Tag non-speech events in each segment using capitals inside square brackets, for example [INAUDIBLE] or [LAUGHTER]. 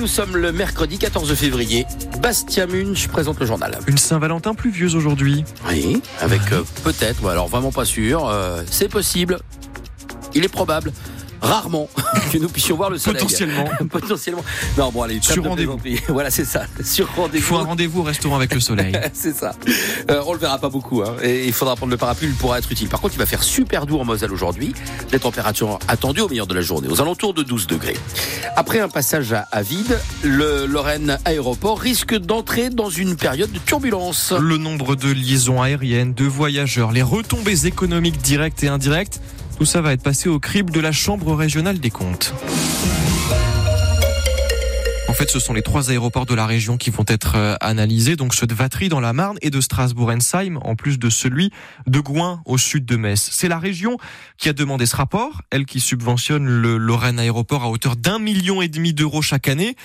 Nous sommes le mercredi 14 février. Bastia Munch présente le journal. Une Saint-Valentin pluvieuse aujourd'hui. Oui, avec euh, peut-être, ou alors vraiment pas sûr, euh, c'est possible. Il est probable. Rarement [LAUGHS] que nous puissions voir le soleil. Potentiellement. [LAUGHS] Potentiellement. Non, bon, allez, Sur rendez-vous. Voilà, c'est ça. [LAUGHS] Sur Il rendez-vous. faut un rendez-vous au restaurant avec le soleil. C'est ça. Euh, on le verra pas beaucoup. Hein, et il faudra prendre le parapluie, il pourra être utile. Par contre, il va faire super doux en Moselle aujourd'hui. Les températures attendues au meilleur de la journée, aux alentours de 12 degrés. Après un passage à, à vide, le Lorraine Aéroport risque d'entrer dans une période de turbulence. Le nombre de liaisons aériennes, de voyageurs, les retombées économiques directes et indirectes, tout ça va être passé au crible de la Chambre régionale des comptes. En fait, ce sont les trois aéroports de la région qui vont être euh, analysés, donc ceux de Vatry dans la Marne et de Strasbourg-Ensheim, en plus de celui de Gouin au sud de Metz. C'est la région qui a demandé ce rapport, elle qui subventionne le Lorraine Aéroport à hauteur d'un million et demi d'euros chaque année.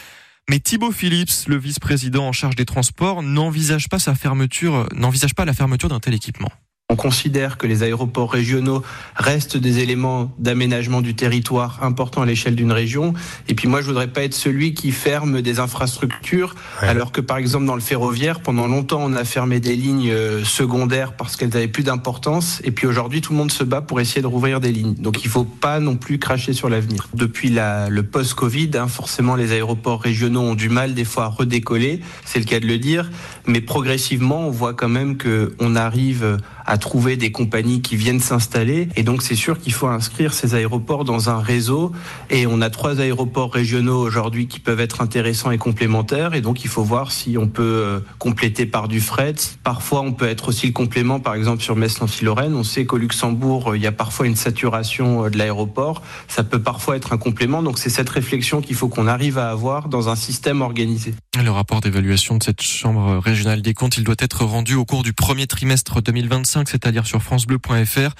Mais Thibaut Phillips, le vice-président en charge des transports, n'envisage pas sa fermeture, n'envisage pas la fermeture d'un tel équipement. On considère que les aéroports régionaux restent des éléments d'aménagement du territoire importants à l'échelle d'une région. Et puis moi, je voudrais pas être celui qui ferme des infrastructures, alors que par exemple dans le ferroviaire, pendant longtemps, on a fermé des lignes euh, secondaires parce qu'elles avaient plus d'importance. Et puis aujourd'hui, tout le monde se bat pour essayer de rouvrir des lignes. Donc il faut pas non plus cracher sur l'avenir. Depuis la, le post-Covid, hein, forcément, les aéroports régionaux ont du mal des fois à redécoller. C'est le cas de le dire. Mais progressivement, on voit quand même que on arrive à trouver des compagnies qui viennent s'installer. Et donc, c'est sûr qu'il faut inscrire ces aéroports dans un réseau. Et on a trois aéroports régionaux aujourd'hui qui peuvent être intéressants et complémentaires. Et donc, il faut voir si on peut euh, compléter par du fret. Parfois, on peut être aussi le complément, par exemple, sur Metz-Nancy-Lorraine. On sait qu'au Luxembourg, euh, il y a parfois une saturation euh, de l'aéroport. Ça peut parfois être un complément. Donc, c'est cette réflexion qu'il faut qu'on arrive à avoir dans un système organisé. Le rapport d'évaluation de cette Chambre régionale des comptes, il doit être rendu au cours du premier trimestre 2025, c'est-à-dire sur francebleu.fr.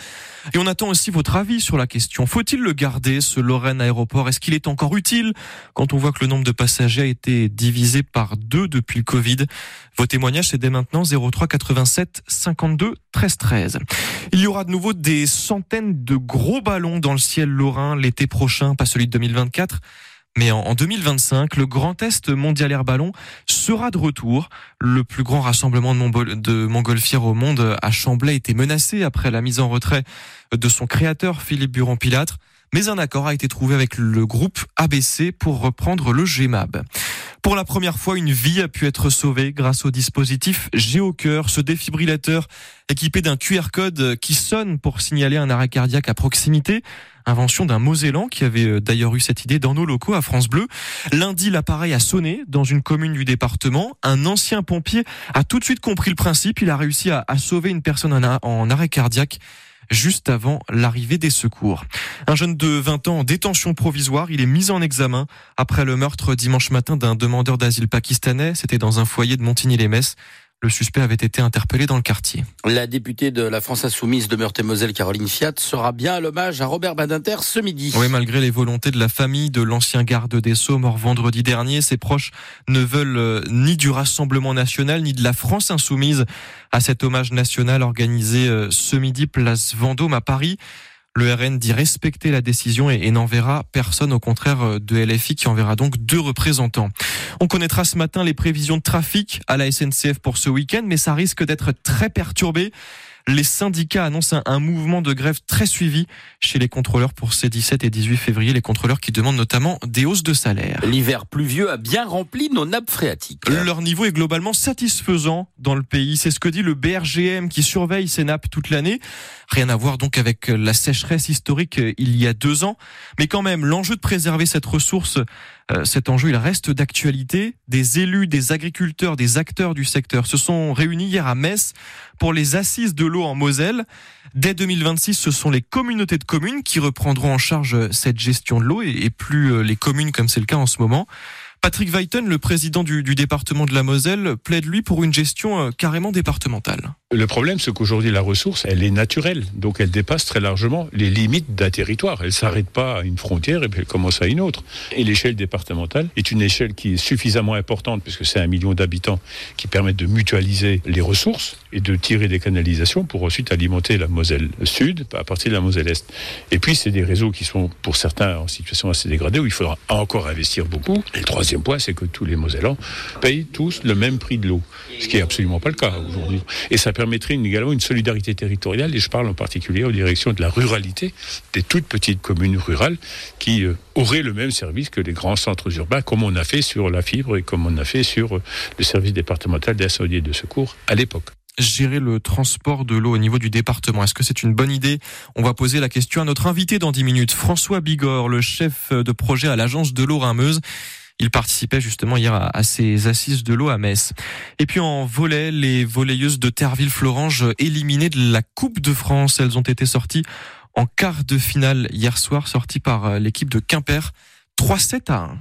Et on attend aussi votre avis sur la question. Faut-il le garder, ce Lorraine aéroport? Est-ce qu'il est encore utile quand on voit que le nombre de passagers a été divisé par deux depuis le Covid? Vos témoignages, c'est dès maintenant 03 87 52 13 13. Il y aura de nouveau des centaines de gros ballons dans le ciel lorrain l'été prochain, pas celui de 2024. Mais en 2025, le Grand Est Mondial Air Ballon sera de retour. Le plus grand rassemblement de, montgolfières au monde à Chamblay était menacé après la mise en retrait de son créateur Philippe Buron-Pilâtre. Mais un accord a été trouvé avec le groupe ABC pour reprendre le GMAB. Pour la première fois, une vie a pu être sauvée grâce au dispositif GeoCœur, ce défibrillateur équipé d'un QR code qui sonne pour signaler un arrêt cardiaque à proximité. Invention d'un Mosellan qui avait euh, d'ailleurs eu cette idée dans nos locaux à France Bleu. Lundi, l'appareil a sonné dans une commune du département. Un ancien pompier a tout de suite compris le principe. Il a réussi à, sauver une personne en arrêt cardiaque juste avant l'arrivée des secours. Un jeune de 20 ans en détention provisoire, il est mis en examen après le meurtre dimanche matin d'un demandeur d'asile pakistanais. C'était dans un foyer de Montigny-les-Messes. Le suspect avait été interpellé dans le quartier. La députée de la France Insoumise de Meurthe-et-Moselle, Caroline Fiat, sera bien à l'hommage à Robert Badinter ce midi. Oui, malgré les volontés de la famille de l'ancien garde des Sceaux mort vendredi dernier, ses proches ne veulent euh, ni du Rassemblement national ni de la France insoumise à cet hommage national organisé euh, ce midi place Vendôme à Paris. Le RN dit respecter la décision et, n'enverra personne, au contraire euh, de LFI qui enverra donc deux représentants. On connaîtra ce matin les prévisions de trafic à la SNCF pour ce week-end, mais ça risque d'être très perturbé. Les syndicats annoncent un, mouvement de grève très suivi chez les contrôleurs pour ces 17 et 18 février, les contrôleurs qui demandent notamment des hausses de salaire. L'hiver pluvieux a bien rempli nos nappes phréatiques. Leur niveau est globalement satisfaisant dans le pays. C'est ce que dit le BRGM qui surveille ces nappes toute l'année. Rien à voir donc avec la sécheresse historique il y a deux ans. Mais quand même, l'enjeu de préserver cette ressource, cet enjeu, il reste d'actualité. Des élus, des agriculteurs, des acteurs du secteur se sont réunis hier à Metz pour les assises de l'eau en Moselle. Dès 2026, ce sont les communautés de communes qui reprendront en charge cette gestion de l'eau et et plus euh, les communes comme c'est le cas en ce moment. Patrick Weiten, le président du, du département de la Moselle, plaide lui pour une gestion euh, carrément départementale. Le problème, c'est qu'aujourd'hui, la ressource, elle est naturelle. Donc, elle dépasse très largement les limites d'un territoire. Elle s'arrête pas à une frontière et puis elle commence à une autre. Et l'échelle départementale est une échelle qui est suffisamment importante, puisque c'est un million d'habitants, qui permettent de mutualiser les ressources et de tirer des canalisations pour ensuite alimenter la Moselle Sud à partir de la Moselle Est. Et puis, c'est des réseaux qui sont, pour certains, en situation assez dégradée, où il faudra encore investir beaucoup. Et le troisième point, c'est que tous les Mosellans payent tous le même prix de l'eau, ce qui est absolument pas le cas aujourd'hui. Et ça permettrait également une solidarité territoriale, et je parle en particulier aux directions de la ruralité, des toutes petites communes rurales qui euh, auraient le même service que les grands centres urbains, comme on a fait sur la fibre et comme on a fait sur euh, le service départemental et de secours à l'époque gérer le transport de l'eau au niveau du département. Est-ce que c'est une bonne idée? On va poser la question à notre invité dans 10 minutes, François Bigorre, le chef de projet à l'agence de l'eau Rameuse. Il participait justement hier à, ces assises de l'eau à Metz. Et puis en volet, les volleyeuses de Terville-Florange éliminées de la Coupe de France. Elles ont été sorties en quart de finale hier soir, sorties par l'équipe de Quimper. 3-7 à 1.